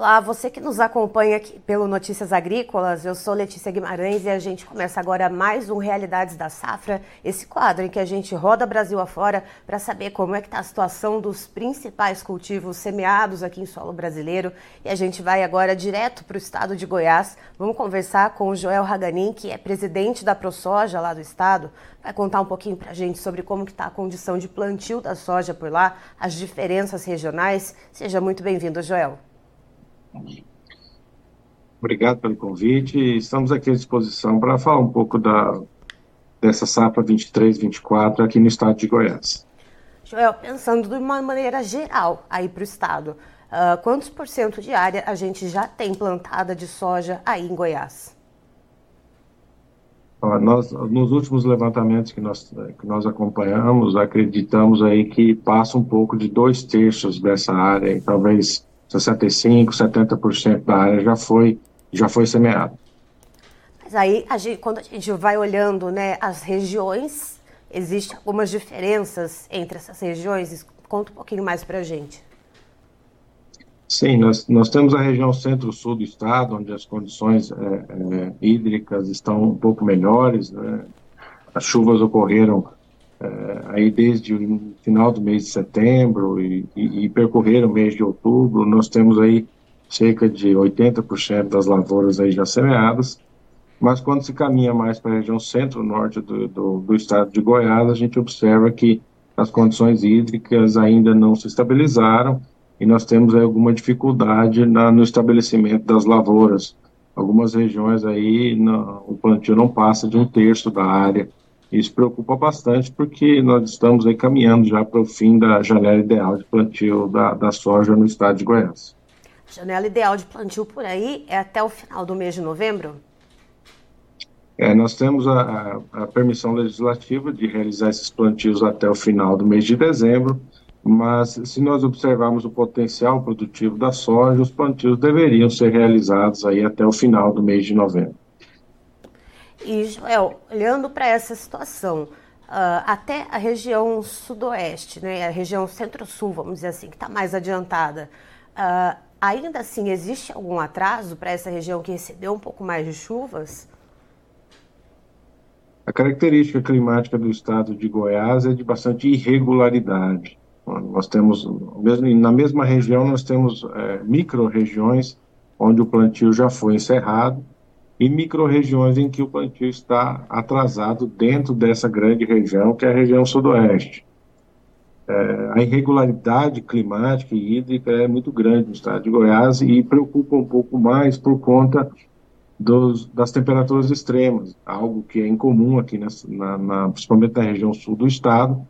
Olá, você que nos acompanha aqui pelo Notícias Agrícolas, eu sou Letícia Guimarães e a gente começa agora mais um Realidades da Safra, esse quadro em que a gente roda Brasil afora para saber como é que está a situação dos principais cultivos semeados aqui em solo brasileiro. E a gente vai agora direto para o estado de Goiás. Vamos conversar com o Joel Haganin, que é presidente da ProSoja lá do estado. Vai contar um pouquinho para a gente sobre como está a condição de plantio da soja por lá, as diferenças regionais. Seja muito bem-vindo, Joel. Obrigado pelo convite. Estamos aqui à disposição para falar um pouco da, dessa safra 23, 24 aqui no estado de Goiás. Joel, pensando de uma maneira geral aí para o estado, uh, quantos por cento de área a gente já tem plantada de soja aí em Goiás? Nós, nos últimos levantamentos que nós, que nós acompanhamos, acreditamos aí que passa um pouco de dois terços dessa área, talvez 65, 70% da área já foi, já foi semeada. Mas aí, a gente, quando a gente vai olhando né, as regiões, existem algumas diferenças entre essas regiões? Conta um pouquinho mais para a gente. Sim, nós, nós temos a região centro-sul do estado, onde as condições é, é, hídricas estão um pouco melhores, né? as chuvas ocorreram aí desde o final do mês de setembro e, e, e percorrer o mês de outubro, nós temos aí cerca de 80% das lavouras aí já semeadas, mas quando se caminha mais para a região centro-norte do, do, do, estado de Goiás, a gente observa que as condições hídricas ainda não se estabilizaram e nós temos aí alguma dificuldade na, no estabelecimento das lavouras. Algumas regiões aí no, o plantio não passa de um terço da área isso preocupa bastante porque nós estamos aí caminhando já para o fim da janela ideal de plantio da, da soja no estado de Goiás. A janela ideal de plantio por aí é até o final do mês de novembro? É, nós temos a, a, a, permissão legislativa de realizar esses plantios até o final do mês de dezembro, mas se nós observarmos o potencial produtivo da soja, os plantios deveriam ser realizados aí até o final do mês de novembro. E, Joel, olhando para essa situação, uh, até a região sudoeste, né, a região centro-sul, vamos dizer assim, que está mais adiantada, uh, ainda assim existe algum atraso para essa região que recebeu um pouco mais de chuvas? A característica climática do estado de Goiás é de bastante irregularidade. Nós temos, na mesma região, nós temos é, micro-regiões onde o plantio já foi encerrado, e micro-regiões em que o plantio está atrasado dentro dessa grande região, que é a região sudoeste. É, a irregularidade climática e hídrica é muito grande no estado de Goiás e preocupa um pouco mais por conta dos, das temperaturas extremas, algo que é incomum aqui, na, na, principalmente na região sul do estado,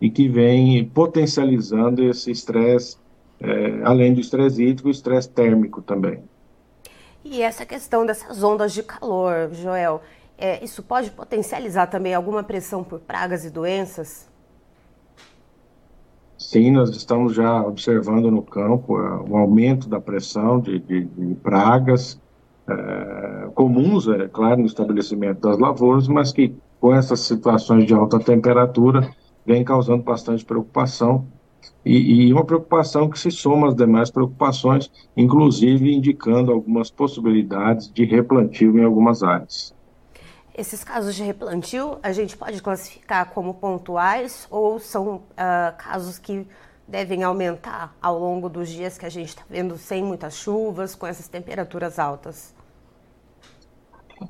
e que vem potencializando esse estresse, é, além do estresse hídrico, o estresse térmico também. E essa questão dessas ondas de calor, Joel, é, isso pode potencializar também alguma pressão por pragas e doenças? Sim, nós estamos já observando no campo uh, o aumento da pressão de, de, de pragas é, comuns, é claro, no estabelecimento das lavouras, mas que com essas situações de alta temperatura vem causando bastante preocupação e, e, uma preocupação que se soma às demais preocupações, inclusive indicando algumas possibilidades de replantio em algumas áreas. Esses casos de replantio a gente pode classificar como pontuais ou são uh, casos que devem aumentar ao longo dos dias que a gente está vendo sem muitas chuvas, com essas temperaturas altas?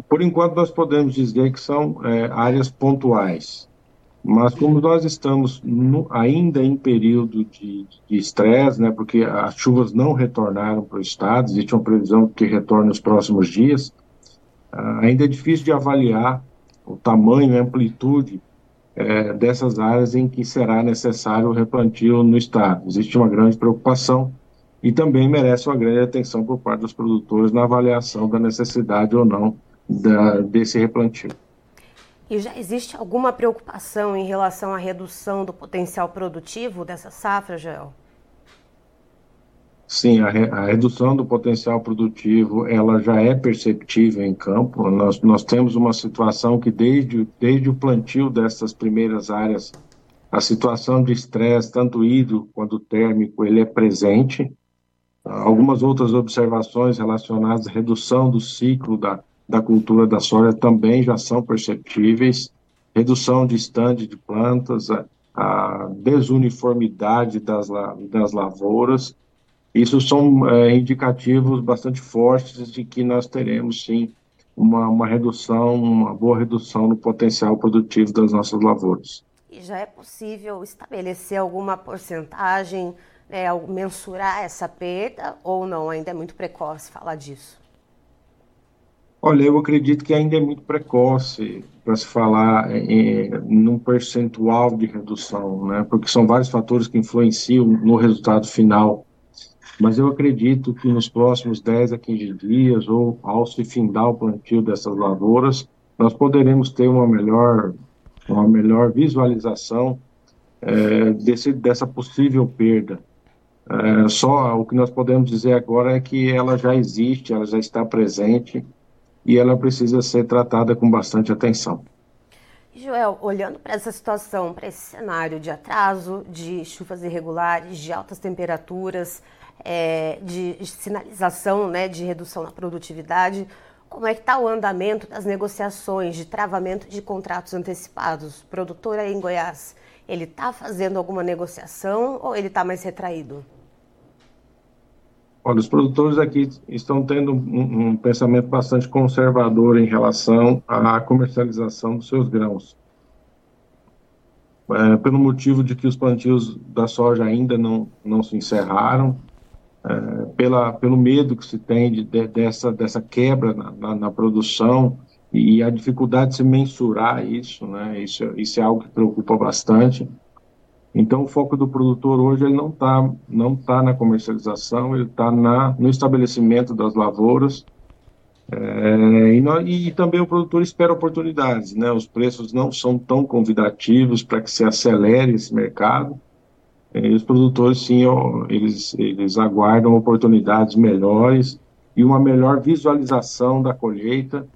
por enquanto, nós podemos dizer que são é, áreas pontuais. Mas como nós estamos no, ainda em período de estresse, né, porque as chuvas não retornaram para o estado, existe uma previsão que retorne nos próximos dias, uh, ainda é difícil de avaliar o tamanho e amplitude é, dessas áreas em que será necessário o replantio no estado. Existe uma grande preocupação e também merece uma grande atenção por parte dos produtores na avaliação da necessidade ou não da, desse replantio. E já existe alguma preocupação em relação à redução do potencial produtivo dessa safra, Joel? Sim, a, re, a, redução do potencial produtivo ela já é perceptível em campo. Nós, nós temos uma situação que desde, desde o plantio dessas primeiras áreas, a situação de estresse, tanto hídrico quanto térmico, ele é presente. Algumas outras observações relacionadas à redução do ciclo da, da cultura da soja também já são perceptíveis, redução de estande de plantas, a, a desuniformidade das, das lavouras, isso são é, indicativos bastante fortes de que nós teremos, sim, uma, uma redução, uma boa redução no potencial produtivo das nossas lavouras. E já é possível estabelecer alguma porcentagem, né, mensurar essa perda ou não? Ainda é muito precoce falar disso. Olha, eu acredito que ainda é muito precoce para se falar em, num percentual de redução, né? Porque são vários fatores que influenciam no resultado final. Mas eu acredito que nos próximos 10 a 15 dias, ou ao se findar o plantio dessas lavouras, nós poderemos ter uma melhor, uma melhor visualização é, desse, dessa possível perda. É, só o que nós podemos dizer agora é que ela já existe, ela já está presente e ela precisa ser tratada com bastante atenção. Joel, olhando para essa situação, para esse cenário de atraso, de chuvas irregulares, de altas temperaturas, é, de sinalização né, de redução na produtividade, como é que está o andamento das negociações de travamento de contratos antecipados? O produtor aí em Goiás, ele está fazendo alguma negociação ou ele está mais retraído? Olha, os produtores aqui estão tendo um, um, pensamento bastante conservador em relação à comercialização dos seus grãos. É, pelo motivo de que os plantios da soja ainda não, não se encerraram, é, pela, pelo medo que se tem de, de, dessa, dessa quebra na, na, na, produção e a dificuldade de se mensurar isso, né? Isso, isso é algo que preocupa bastante. Então, o foco do produtor hoje ele não está não tá na comercialização, ele está no estabelecimento das lavouras. É, e, e, também o produtor espera oportunidades, né? Os preços não são tão convidativos para que se acelere esse mercado. E os produtores, sim, ó, eles, eles aguardam oportunidades melhores e uma melhor visualização da colheita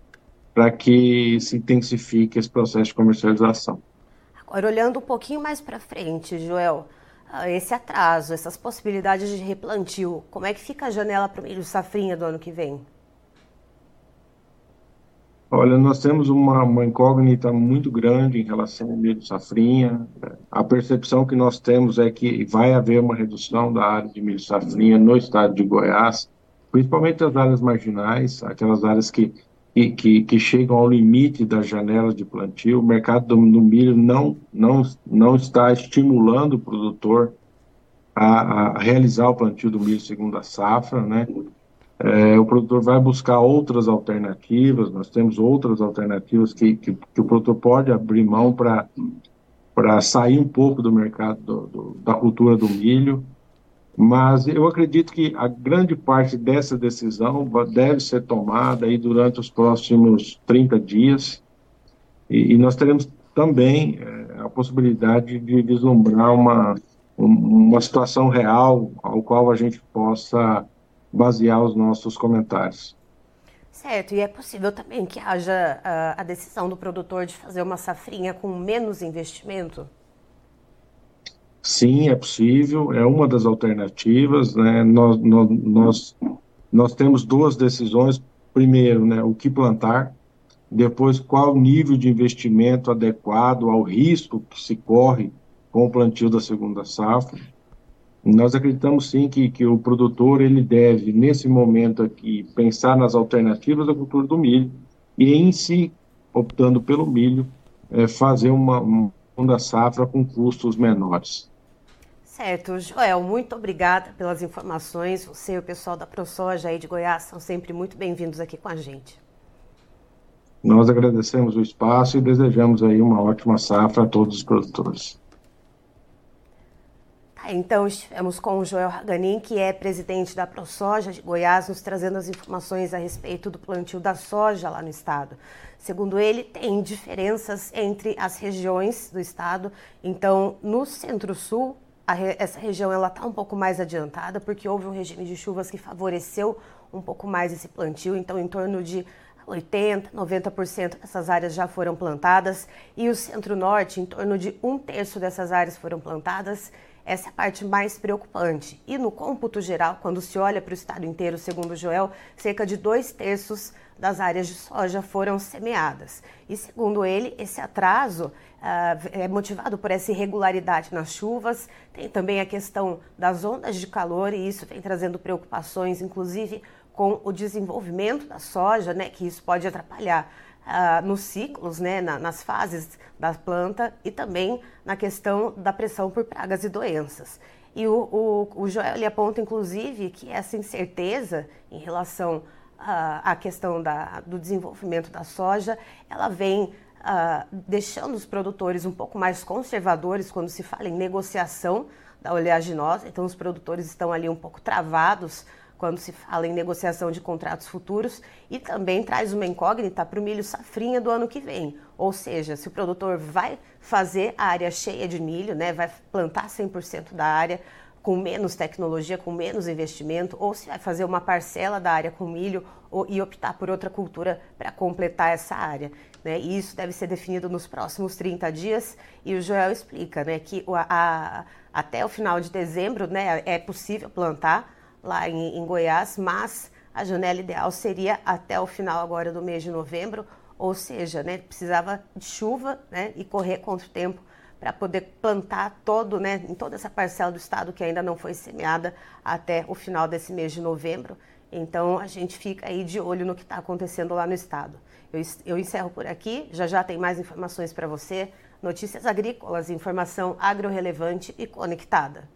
para que se intensifique esse processo de comercialização. Agora, olhando um pouquinho mais para frente, Joel, ah, esse atraso, essas possibilidades de replantio, como é que fica a janela para o milho safrinha do ano que vem? Olha, nós temos uma, uma, incógnita muito grande em relação ao milho safrinha. A percepção que nós temos é que vai haver uma redução da área de milho safrinha no estado de Goiás, principalmente as áreas marginais, aquelas áreas que que, que, que, chegam ao limite da janela de plantio. O mercado do, do milho não, não, não está estimulando o produtor a, a, realizar o plantio do milho segundo a safra, né? É, o produtor vai buscar outras alternativas, nós temos outras alternativas que, que, que o produtor pode abrir mão para sair um pouco do mercado do, do, da cultura do milho mas eu acredito que a grande parte dessa decisão deve ser tomada aí durante os próximos 30 dias, e, e nós teremos também é, a possibilidade de vislumbrar uma, uma situação real ao qual a gente possa basear os nossos comentários. Certo, e é possível também que haja a, a decisão do produtor de fazer uma safrinha com menos investimento? Sim, é possível, é uma das alternativas. Né? Nós, nós, nós, temos duas decisões. Primeiro, né, o que plantar, depois, qual nível de investimento adequado ao risco que se corre com o plantio da segunda safra. Nós acreditamos sim que, que o produtor ele deve, nesse momento aqui, pensar nas alternativas da cultura do milho e em si, optando pelo milho, é, fazer uma, uma safra com custos menores. Certo, Joel, muito obrigada pelas informações. Você e o pessoal da ProSoja aí de Goiás são sempre muito bem-vindos aqui com a gente. Nós agradecemos o espaço e desejamos aí uma ótima safra a todos os produtores. Tá, então estivemos com o Joel Haganin, que é presidente da ProSoja de Goiás, nos trazendo as informações a respeito do plantio da soja lá no estado. Segundo ele, tem diferenças entre as regiões do estado. Então, no Centro-Sul, essa região ela está um pouco mais adiantada, porque houve um regime de chuvas que favoreceu um pouco mais esse plantio. Então, em torno de 80%, 90% dessas áreas já foram plantadas e o centro-norte, em torno de um terço dessas áreas foram plantadas. Essa é a parte mais preocupante. E no cômputo geral, quando se olha para o estado inteiro, segundo Joel, cerca de dois terços das áreas de soja foram semeadas. E segundo ele, esse atraso uh, é motivado por essa irregularidade nas chuvas, tem também a questão das ondas de calor e isso vem trazendo preocupações, inclusive com o desenvolvimento da soja, né, que isso pode atrapalhar uh, nos ciclos, né, na, nas fases da planta e também na questão da pressão por pragas e doenças. E o, o, o Joel aponta, inclusive, que essa incerteza em relação uh, à questão da, do desenvolvimento da soja, ela vem uh, deixando os produtores um pouco mais conservadores quando se fala em negociação da oleaginosa. Então, os produtores estão ali um pouco travados quando se fala em negociação de contratos futuros e também traz uma incógnita para o milho safrinha do ano que vem. Ou seja, se o produtor vai fazer a área cheia de milho, né, vai plantar 100% da área com menos tecnologia, com menos investimento, ou se vai fazer uma parcela da área com milho ou, e optar por outra cultura para completar essa área. Né? E isso deve ser definido nos próximos 30 dias. E o Joel explica né, que a, a, até o final de dezembro né, é possível plantar lá em, em Goiás, mas a janela ideal seria até o final agora do mês de novembro, ou seja, né, precisava de chuva né, e correr contra o tempo para poder plantar todo, né, em toda essa parcela do estado que ainda não foi semeada até o final desse mês de novembro. Então a gente fica aí de olho no que está acontecendo lá no estado. Eu, eu encerro por aqui, já já tem mais informações para você. Notícias agrícolas, informação agro-relevante e conectada.